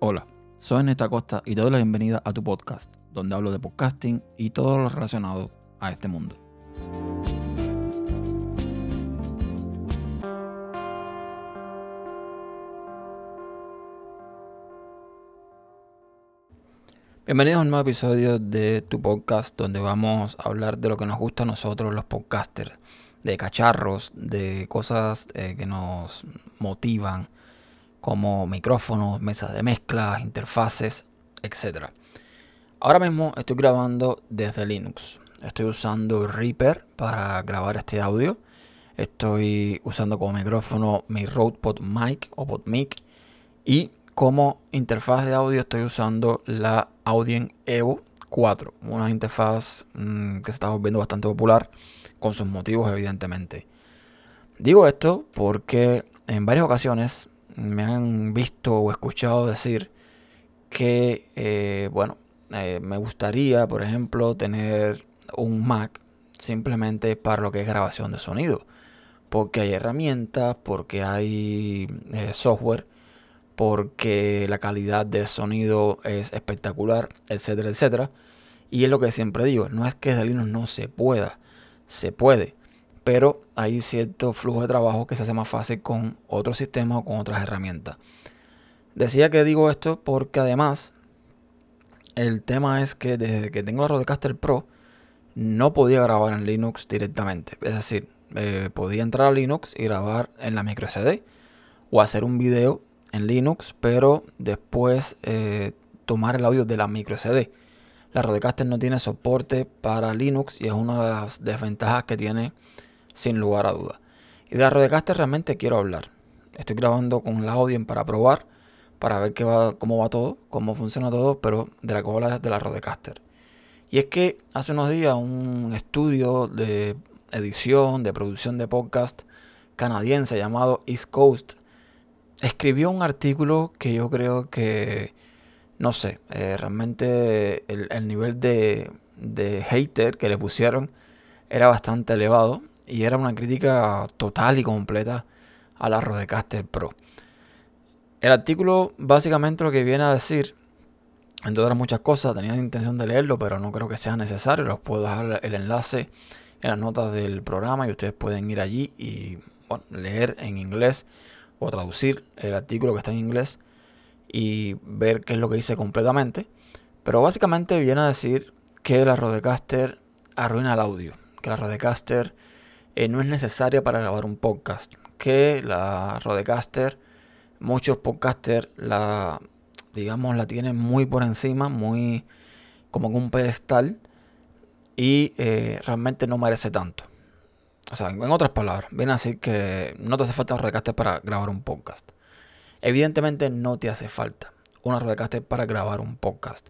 Hola, soy Neta Costa y te doy la bienvenida a tu podcast, donde hablo de podcasting y todo lo relacionado a este mundo. Bienvenidos a un nuevo episodio de tu podcast donde vamos a hablar de lo que nos gusta a nosotros los podcasters, de cacharros, de cosas eh, que nos motivan, como micrófonos, mesas de mezcla, interfaces, etc. Ahora mismo estoy grabando desde Linux. Estoy usando Reaper para grabar este audio. Estoy usando como micrófono mi Rode PodMic o PodMic y como interfaz de audio estoy usando la Audien Evo 4, una interfaz mm, que se está volviendo bastante popular con sus motivos evidentemente. Digo esto porque en varias ocasiones me han visto o escuchado decir que, eh, bueno, eh, me gustaría, por ejemplo, tener un Mac simplemente para lo que es grabación de sonido. Porque hay herramientas, porque hay eh, software porque la calidad de sonido es espectacular, etcétera, etcétera. Y es lo que siempre digo, no es que de Linux no se pueda, se puede, pero hay cierto flujo de trabajo que se hace más fácil con otros sistemas o con otras herramientas. Decía que digo esto porque además el tema es que desde que tengo la Rodecaster Pro no podía grabar en Linux directamente. Es decir, eh, podía entrar a Linux y grabar en la micro SD o hacer un video en Linux, pero después eh, tomar el audio de la micro SD. La Rodecaster no tiene soporte para Linux y es una de las desventajas que tiene sin lugar a duda. Y de Rodecaster realmente quiero hablar. Estoy grabando con la Audien para probar, para ver qué va, cómo va todo, cómo funciona todo, pero de la que de la Rodecaster. Y es que hace unos días un estudio de edición, de producción de podcast canadiense llamado East Coast escribió un artículo que yo creo que, no sé, eh, realmente el, nivel de, de, hater que le pusieron era bastante elevado y era una crítica total y completa a la Rodecaster Pro. El artículo básicamente lo que viene a decir, entre otras muchas cosas, tenía la intención de leerlo, pero no creo que sea necesario, los puedo dejar el enlace en las notas del programa y ustedes pueden ir allí y leer en inglés o traducir el artículo que está en inglés y ver qué es lo que dice completamente. Pero básicamente viene a decir que la Rodecaster arruina el audio, que la Rodecaster eh, no es necesaria para grabar un podcast, que la Rodecaster, muchos podcasters la, digamos, la tienen muy por encima, muy como un pedestal y eh, realmente no merece tanto. O sea, en otras palabras, viene a decir que no te hace falta un Rodecaster para grabar un podcast. Evidentemente no te hace falta una Rodecaster para grabar un podcast.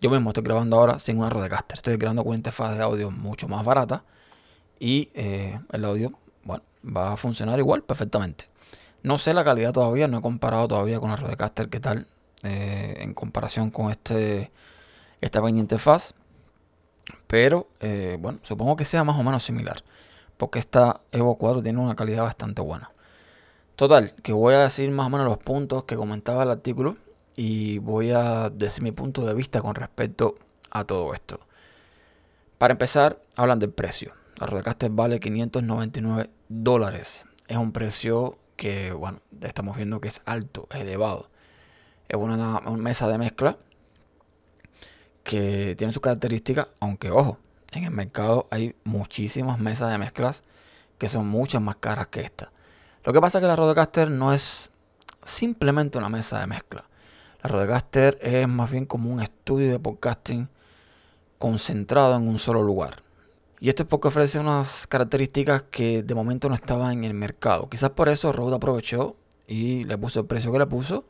Yo mismo estoy grabando ahora sin una Rodecaster. Estoy grabando con una interfaz de audio mucho más barata. Y eh, el audio, bueno, va a funcionar igual perfectamente. No sé la calidad todavía, no he comparado todavía con la Rodecaster qué tal eh, en comparación con este esta pequeña interfaz. Pero eh, bueno, supongo que sea más o menos similar porque esta Evo 4 tiene una calidad bastante buena. Total, que voy a decir más o menos los puntos que comentaba el artículo y voy a decir mi punto de vista con respecto a todo esto. Para empezar, hablan del precio. La Rodecaster vale 599 dólares. Es un precio que, bueno, estamos viendo que es alto, es elevado. Es una, una mesa de mezcla que tiene sus características, aunque ojo, en el mercado hay muchísimas mesas de mezclas que son muchas más caras que esta. Lo que pasa es que la Rodecaster no es simplemente una mesa de mezcla. La Rodecaster es más bien como un estudio de podcasting concentrado en un solo lugar. Y esto es porque ofrece unas características que de momento no estaban en el mercado. Quizás por eso Rode aprovechó y le puso el precio que le puso.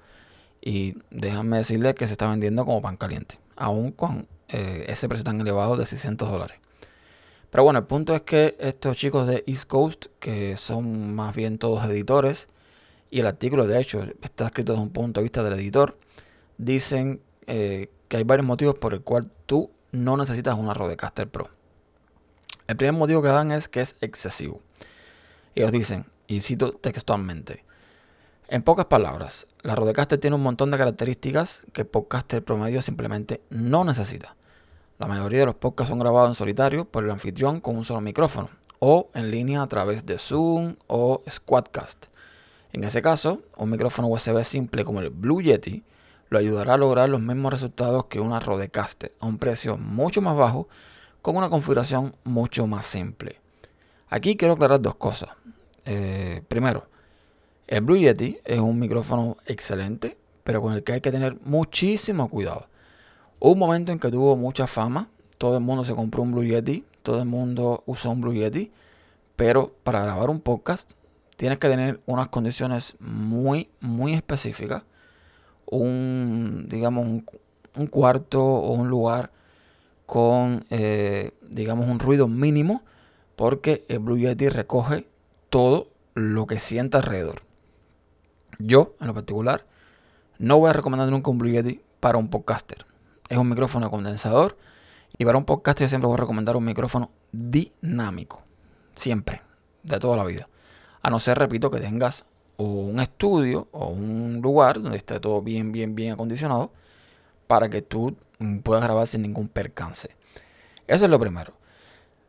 Y déjame decirle que se está vendiendo como pan caliente. Aún con eh, ese precio tan elevado de 600 dólares. Pero bueno, el punto es que estos chicos de East Coast, que son más bien todos editores, y el artículo de hecho está escrito desde un punto de vista del editor, dicen eh, que hay varios motivos por el cual tú no necesitas una Rodecaster Pro. El primer motivo que dan es que es excesivo. Ellos dicen, y cito textualmente, En pocas palabras, la Rodecaster tiene un montón de características que el podcaster promedio simplemente no necesita. La mayoría de los podcasts son grabados en solitario por el anfitrión con un solo micrófono o en línea a través de Zoom o Squadcast. En ese caso, un micrófono USB simple como el Blue Yeti lo ayudará a lograr los mismos resultados que una Rodecaster a un precio mucho más bajo con una configuración mucho más simple. Aquí quiero aclarar dos cosas. Eh, primero, el Blue Yeti es un micrófono excelente, pero con el que hay que tener muchísimo cuidado. Hubo un momento en que tuvo mucha fama, todo el mundo se compró un Blue Yeti, todo el mundo usó un Blue Yeti, pero para grabar un podcast tienes que tener unas condiciones muy, muy específicas. Un, digamos, un, cuarto o un lugar con, eh, digamos, un ruido mínimo, porque el Blue Yeti recoge todo lo que sienta alrededor. Yo, en lo particular, no voy a recomendar nunca un Blue Yeti para un podcaster. Es un micrófono condensador y para un podcaster yo siempre voy a recomendar un micrófono dinámico. Siempre, de toda la vida. A no ser, repito, que tengas un estudio o un lugar donde esté todo bien, bien, bien acondicionado para que tú puedas grabar sin ningún percance. Eso es lo primero.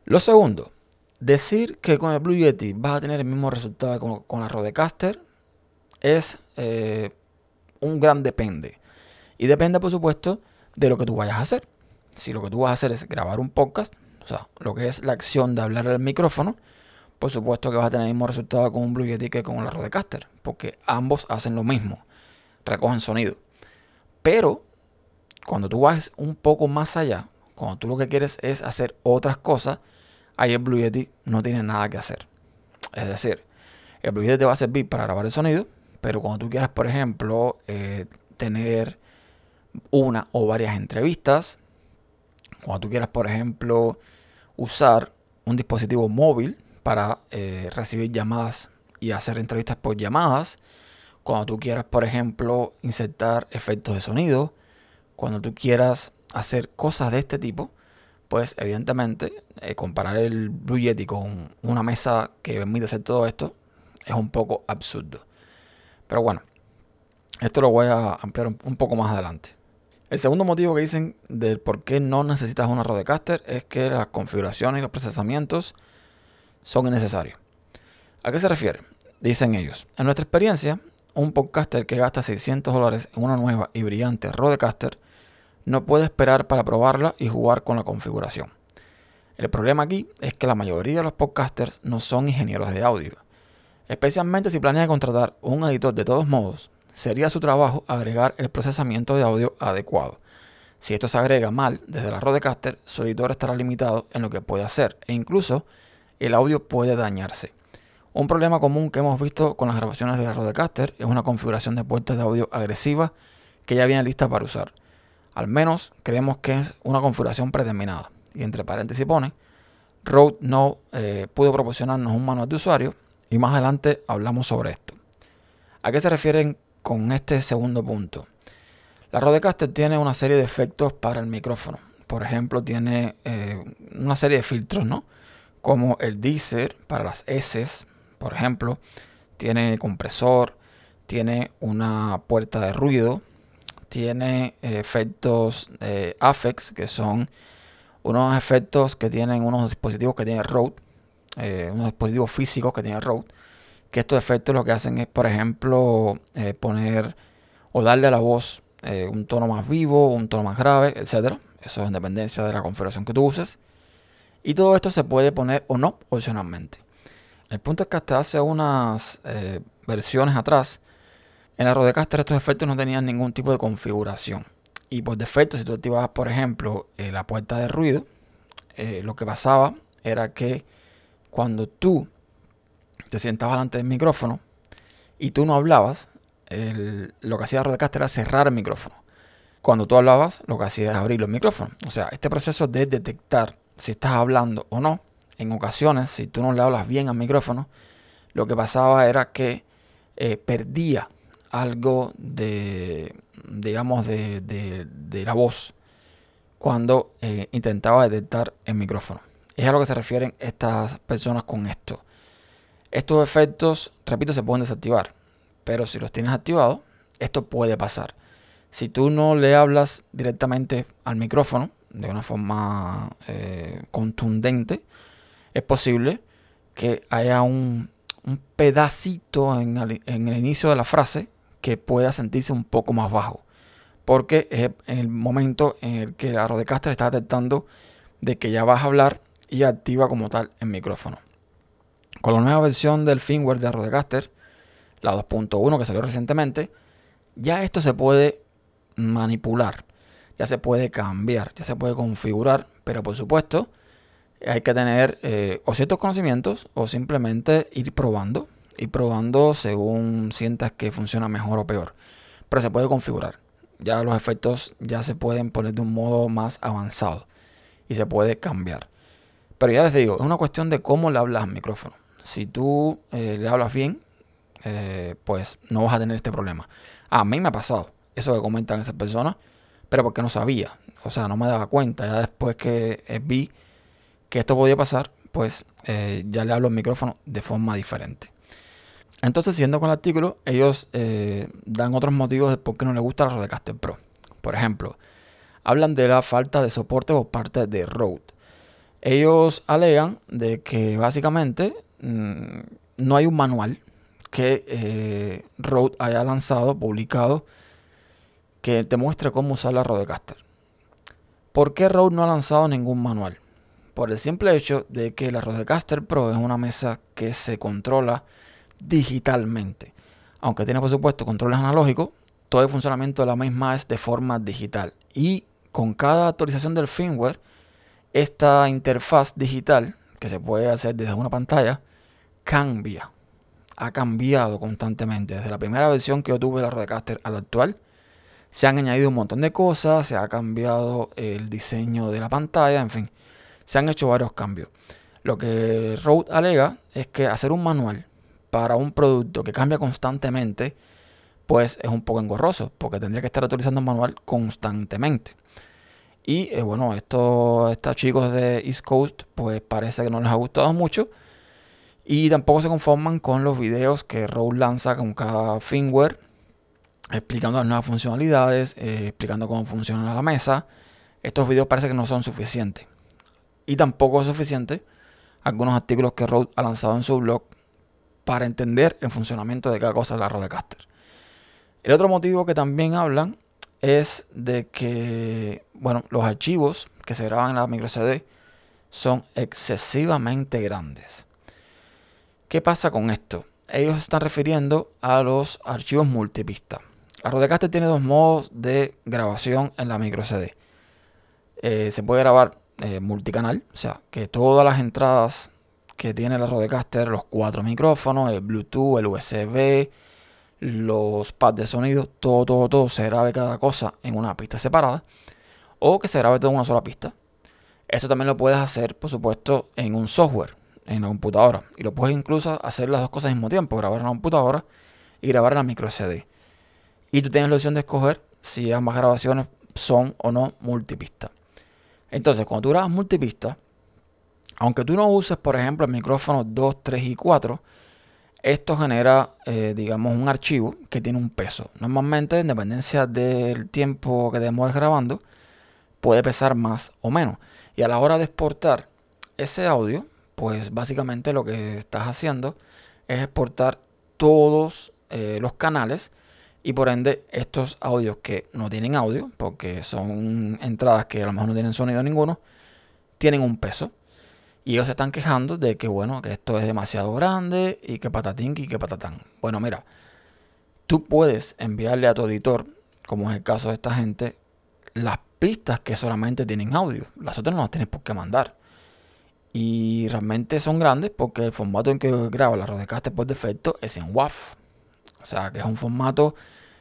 Lo segundo, decir que con el Blue Yeti vas a tener el mismo resultado que con la Rodecaster es eh, un gran depende. Y depende, por supuesto, de lo que tú vayas a hacer. Si lo que tú vas a hacer es grabar un podcast, o sea, lo que es la acción de hablar al micrófono, por supuesto que vas a tener el mismo resultado con un Blue Yeti que con la Rodecaster, porque ambos hacen lo mismo, recogen sonido. Pero cuando tú vas un poco más allá, cuando tú lo que quieres es hacer otras cosas, ahí el Blue Yeti no tiene nada que hacer. Es decir, el Blue Yeti te va a servir para grabar el sonido, pero cuando tú quieras, por ejemplo, eh, tener una o varias entrevistas, cuando tú quieras, por ejemplo, usar un dispositivo móvil para eh, recibir llamadas y hacer entrevistas por llamadas, cuando tú quieras, por ejemplo, insertar efectos de sonido, cuando tú quieras hacer cosas de este tipo, pues evidentemente eh, comparar el Blue Yeti con una mesa que permite hacer todo esto es un poco absurdo. Pero bueno, esto lo voy a ampliar un, poco más adelante. El segundo motivo que dicen del por qué no necesitas una Rodecaster es que las configuraciones y los procesamientos son innecesarios. ¿A qué se refiere? Dicen ellos, en nuestra experiencia, un podcaster que gasta 600 dólares en una nueva y brillante Rodecaster no puede esperar para probarla y jugar con la configuración. El problema aquí es que la mayoría de los podcasters no son ingenieros de audio Especialmente si planea contratar un editor de todos modos, sería su trabajo agregar el procesamiento de audio adecuado. Si esto se agrega mal desde la Rodecaster, su editor estará limitado en lo que puede hacer e incluso el audio puede dañarse. Un problema común que hemos visto con las grabaciones de la Rodecaster es una configuración de puertas de audio agresiva que ya viene lista para usar. Al menos creemos que es una configuración predeterminada. Y entre paréntesis pone, Rode no eh, pudo proporcionarnos un manual de usuario y más adelante hablamos sobre esto. ¿A qué se refieren con este segundo punto? La Rodecaster tiene una serie de efectos para el micrófono. Por ejemplo, tiene eh, una serie de filtros, ¿no? Como el deezer para las S, por ejemplo. Tiene compresor, tiene una puerta de ruido, tiene efectos Afex, que son unos efectos que tienen unos dispositivos que tiene Rode eh, unos dispositivos físicos que tiene Rode, que estos efectos lo que hacen es, por ejemplo, eh, poner o darle a la voz eh, un tono más vivo, un tono más grave, etc. Eso es en dependencia de la configuración que tú uses. Y todo esto se puede poner o no opcionalmente. El punto es que hasta hace unas versiones atrás, en la Rodecaster estos efectos no tenían ningún tipo de configuración. Y por defecto, si tú activabas, por ejemplo, la puerta de ruido, lo que pasaba era que cuando tú te sentabas delante del micrófono y tú no hablabas, lo que hacía Rodecaster era cerrar el micrófono. Cuando tú hablabas, lo que hacía era abrir los micrófonos. O sea, este proceso de detectar si estás hablando o no, en ocasiones, si tú no le hablas bien al micrófono, lo que pasaba era que eh, perdía algo de, digamos, de, la voz cuando eh, intentaba detectar el micrófono. Es a lo que se refieren estas personas con esto. Estos efectos, repito, se pueden desactivar, Pero si los tienes activados, esto puede pasar. Si tú no le hablas directamente al micrófono de una forma eh, contundente, es posible que haya un, pedacito en el, inicio de la frase que pueda sentirse un poco más bajo. Porque es el momento en el que la Rodecaster está detectando de que ya vas a hablar y activa como tal el micrófono. Con la nueva versión del firmware de Rodecaster, la 2.1 que salió recientemente, ya esto se puede manipular, ya se puede cambiar, ya se puede configurar, pero por supuesto hay que tener eh, o ciertos conocimientos o simplemente ir probando, ir probando según sientas que funciona mejor o peor, pero se puede configurar. Ya los efectos ya se pueden poner de un modo más avanzado y se puede cambiar. Pero ya les digo, es una cuestión de cómo le hablas al micrófono. Si tú eh, le hablas bien, eh, pues no vas a tener este problema. A mí me ha pasado eso que comentan esas personas, pero porque no sabía, o sea, no me daba cuenta. Ya después que eh, vi que esto podía pasar, pues ya le hablo al micrófono de forma diferente. Entonces, siguiendo con el artículo, ellos dan otros motivos de por qué no les gusta la Rodecaster Pro. Por ejemplo, hablan de la falta de soporte por parte de Rode. Ellos alegan de que básicamente mm, no hay un manual que eh, Rode haya lanzado, publicado, que te muestre cómo usar la Rodecaster. ¿Por qué Rode no ha lanzado ningún manual? Por el simple hecho de que la Rodecaster Pro es una mesa que se controla digitalmente. Aunque tiene por supuesto controles analógicos, todo el funcionamiento de la misma es de forma digital. Y con cada actualización del firmware, esta interfaz digital, que se puede hacer desde una pantalla, cambia ha cambiado constantemente. Desde la primera versión que yo tuve de la Rodecaster a la actual, se han añadido un montón de cosas, se ha cambiado el diseño de la pantalla, en fin, se han hecho varios cambios. Lo que Rode alega es que hacer un manual para un producto que cambia constantemente, pues es un poco engorroso, porque tendría que estar actualizando el manual constantemente. Y eh, bueno, estos, chicos de East Coast, pues parece que no les ha gustado mucho y tampoco se conforman con los videos que Rode lanza con cada firmware, explicando las nuevas funcionalidades, eh, explicando cómo funciona la mesa. Estos videos parece que no son suficientes. Y tampoco es suficiente algunos artículos que Rode ha lanzado en su blog para entender el funcionamiento de cada cosa de la Rodecaster. El otro motivo que también hablan es de que, bueno, los archivos que se graban en la micro CD son excesivamente grandes. ¿Qué pasa con esto? Ellos están refiriendo a los archivos multipista. La Rodecaster tiene dos modos de grabación en la micro CD. Eh, se puede grabar eh, multicanal, o sea, que todas las entradas que tiene la Rodecaster, los cuatro micrófonos, el Bluetooth, el USB, los pads de sonido, todo, todo, todo se grabe cada cosa en una pista separada o que se grabe todo en una sola pista. Eso también lo puedes hacer, por supuesto, en un software en la computadora. Y lo puedes incluso hacer las dos cosas al mismo tiempo, grabar en la computadora y grabar en la micro CD. Y tú tienes la opción de escoger si ambas grabaciones son o no multipista. Entonces, cuando tú grabas multipista, aunque tú no uses, por ejemplo, el micrófono 2, 3 y 4, esto genera, eh, digamos, un archivo que tiene un peso. Normalmente, en dependencia del tiempo que demores grabando, puede pesar más o menos. Y a la hora de exportar ese audio, pues básicamente lo que estás haciendo es exportar todos eh, los canales y por ende estos audios que no tienen audio, porque son entradas que a lo mejor no tienen sonido ninguno, tienen un peso. Y ellos se están quejando de que, bueno, que esto es demasiado grande y que patatín y que patatán. Bueno, mira, tú puedes enviarle a tu editor, como es el caso de esta gente, las pistas que solamente tienen audio. Las otras no las tienes por qué mandar. Y realmente son grandes porque el formato en que graba la Rodecaster por defecto es en WAV. O sea que es un formato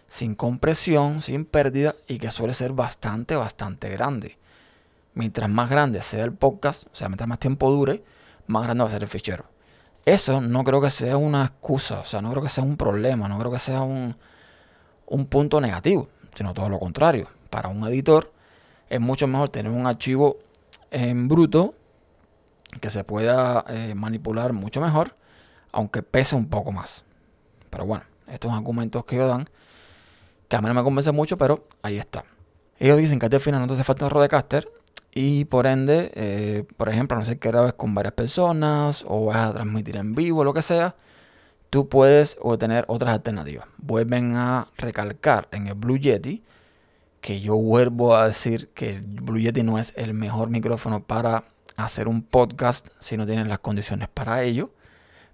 sin compresión, sin pérdida y que suele ser bastante, bastante grande. Mientras más grande sea el podcast, o sea, mientras más tiempo dure, más grande va a ser el fichero. Eso no creo que sea una excusa, o sea, no creo que sea un problema, no creo que sea un, un punto negativo, sino todo lo contrario. Para un editor es mucho mejor tener un archivo en bruto que se pueda eh, manipular mucho mejor, aunque pese un poco más. Pero bueno, Estos argumentos que ellos dan, que a mí no me convence mucho, pero ahí está. Ellos dicen que al final no te hace falta un Rodecaster y por ende, eh, por ejemplo, no sé que grabes con varias personas o vas a transmitir en vivo, lo que sea, tú puedes obtener otras alternativas. Vuelven a recalcar en el Blue Yeti que yo vuelvo a decir que el Blue Yeti no es el mejor micrófono para hacer un podcast si no tienen las condiciones para ello.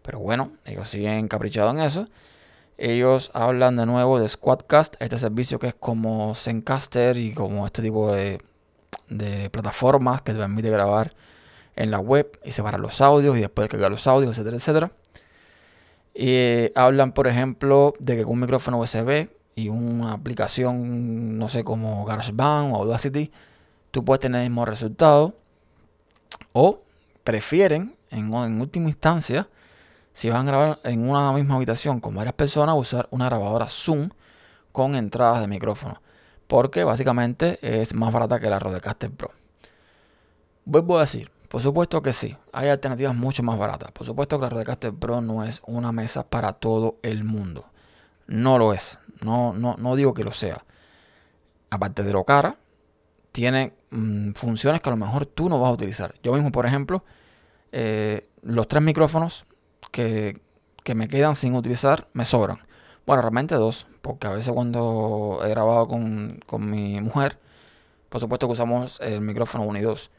Pero bueno, ellos siguen caprichados en eso. Ellos hablan de nuevo de Squadcast, este servicio que es como Zencaster y como este tipo de, de plataformas que te permite grabar en la web y separar los audios y después cargar los audios, etcétera, etcétera. Y hablan, por ejemplo, de que con un micrófono USB y una aplicación, no sé, como GarageBand o Audacity, tú puedes tener el mismo resultado. O prefieren, en, en última instancia, si van a grabar en una misma habitación con varias personas, usar una grabadora Zoom con entradas de micrófono. Porque básicamente es más barata que la Rodecaster Pro. Vuelvo a decir, por supuesto que sí, hay alternativas mucho más baratas. Por supuesto que la Rodecaster Pro no es una mesa para todo el mundo. No lo es. No, no, no digo que lo sea. Aparte de lo cara, tiene mm, funciones que a lo mejor tú no vas a utilizar. Yo mismo, por ejemplo, eh, los tres micrófonos que, que me quedan sin utilizar me sobran. Bueno, realmente dos, porque a veces cuando he grabado con, con mi mujer, por supuesto que usamos el micrófono 1 y 2.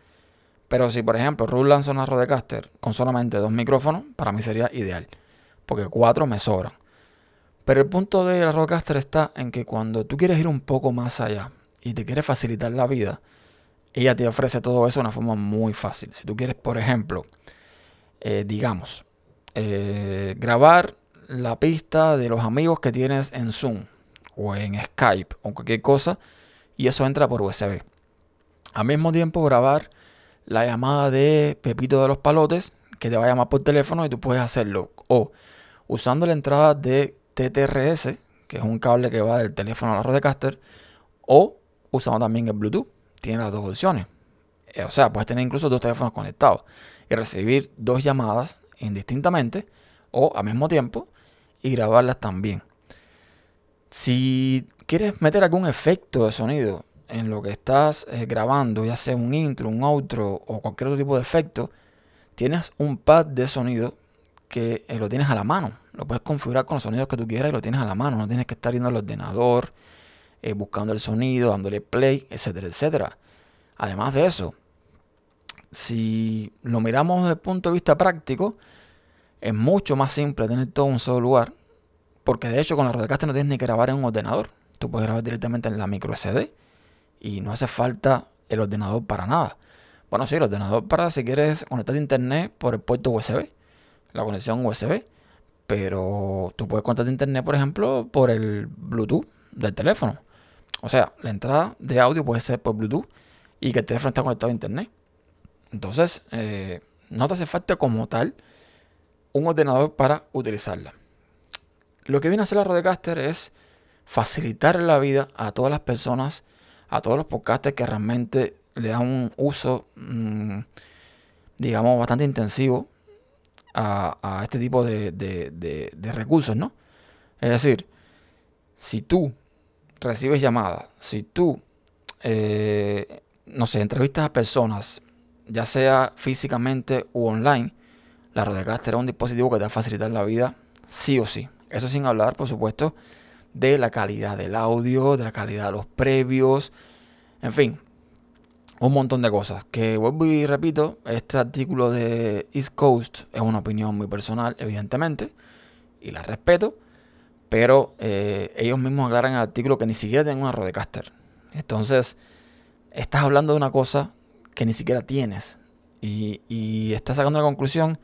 Pero si, por ejemplo, Rode lanza una Rodecaster con solamente dos micrófonos, para mí sería ideal, porque cuatro me sobran. Pero el punto de la Rodecaster está en que cuando tú quieres ir un poco más allá y te quieres facilitar la vida, ella te ofrece todo eso de una forma muy fácil. Si tú quieres, por ejemplo, eh, digamos, eh, grabar la pista de los amigos que tienes en Zoom o en Skype o cualquier cosa, y eso entra por USB. Al mismo tiempo, grabar la llamada de Pepito de los Palotes, que te va a llamar por teléfono y tú puedes hacerlo. O usando la entrada de TTRS, que es un cable que va del teléfono a la Rodecaster, o usando también el Bluetooth. Tiene las dos opciones. Eh, o sea, puedes tener incluso dos teléfonos conectados y recibir dos llamadas indistintamente o al mismo tiempo y grabarlas también. Si quieres meter algún efecto de sonido en lo que estás eh, grabando, ya sea un intro, un outro o cualquier otro tipo de efecto, tienes un pad de sonido que eh, lo tienes a la mano. Lo puedes configurar con los sonidos que tú quieras y lo tienes a la mano. No tienes que estar yendo al ordenador, eh, buscando el sonido, dándole play, etcétera, etcétera. Además de eso, si lo miramos desde el punto de vista práctico, es mucho más simple tener todo en un solo lugar. Porque de hecho con la Rodecaster no tienes ni que grabar en un ordenador. Tú puedes grabar directamente en la micro SD y no hace falta el ordenador para nada. Bueno, sí, el ordenador para si quieres conectar a internet por el puerto USB, la conexión USB, pero tú puedes conectar a internet, por ejemplo, por el Bluetooth del teléfono. O sea, la entrada de audio puede ser por Bluetooth y que el teléfono está conectado a internet. Entonces, eh, no te hace falta como tal un ordenador para utilizarla. Lo que viene a hacer la Rodecaster es facilitar la vida a todas las personas a todos los podcasters que realmente le dan un uso, mm, digamos, bastante intensivo a, este tipo de, recursos, ¿no? Es decir, si tú recibes llamadas, si tú, eh, no sé, entrevistas a personas, ya sea físicamente u online, la Rodecaster es un dispositivo que te va a facilitar la vida sí o sí. Eso sin hablar, por supuesto, de la calidad del audio, de la calidad de los previos, en fin, un montón de cosas. Que vuelvo y repito, este artículo de East Coast es una opinión muy personal, evidentemente, y la respeto, pero eh, ellos mismos aclaran el artículo que ni siquiera tienen una Rodecaster. Entonces, estás hablando de una cosa que ni siquiera tienes y, y estás sacando la conclusión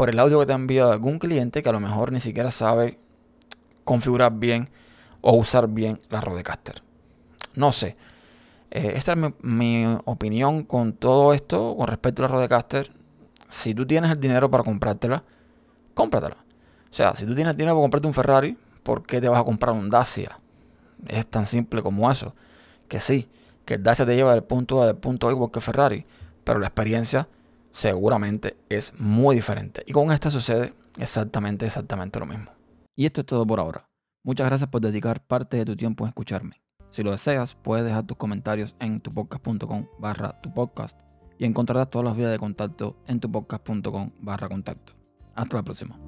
por el audio que te ha enviado algún cliente que a lo mejor ni siquiera sabe configurar bien o usar bien la Rodecaster. No sé. Eh, esta es mi, opinión con todo esto con respecto a la Rodecaster. Si tú tienes el dinero para comprártela, cómpratela. O sea, si tú tienes dinero para comprarte un Ferrari, ¿por qué te vas a comprar un Dacia? Es tan simple como eso. Que sí, que el Dacia te lleva del punto A al punto igual que Ferrari, pero la experiencia seguramente es muy diferente. Y con esta sucede exactamente, exactamente lo mismo. Y esto es todo por ahora. Muchas gracias por dedicar parte de tu tiempo en escucharme. Si lo deseas, puedes dejar tus comentarios en tupodcast.com barra tu podcast y encontrarás todas las vías de contacto en tupodcast.com barra contacto. Hasta la próxima.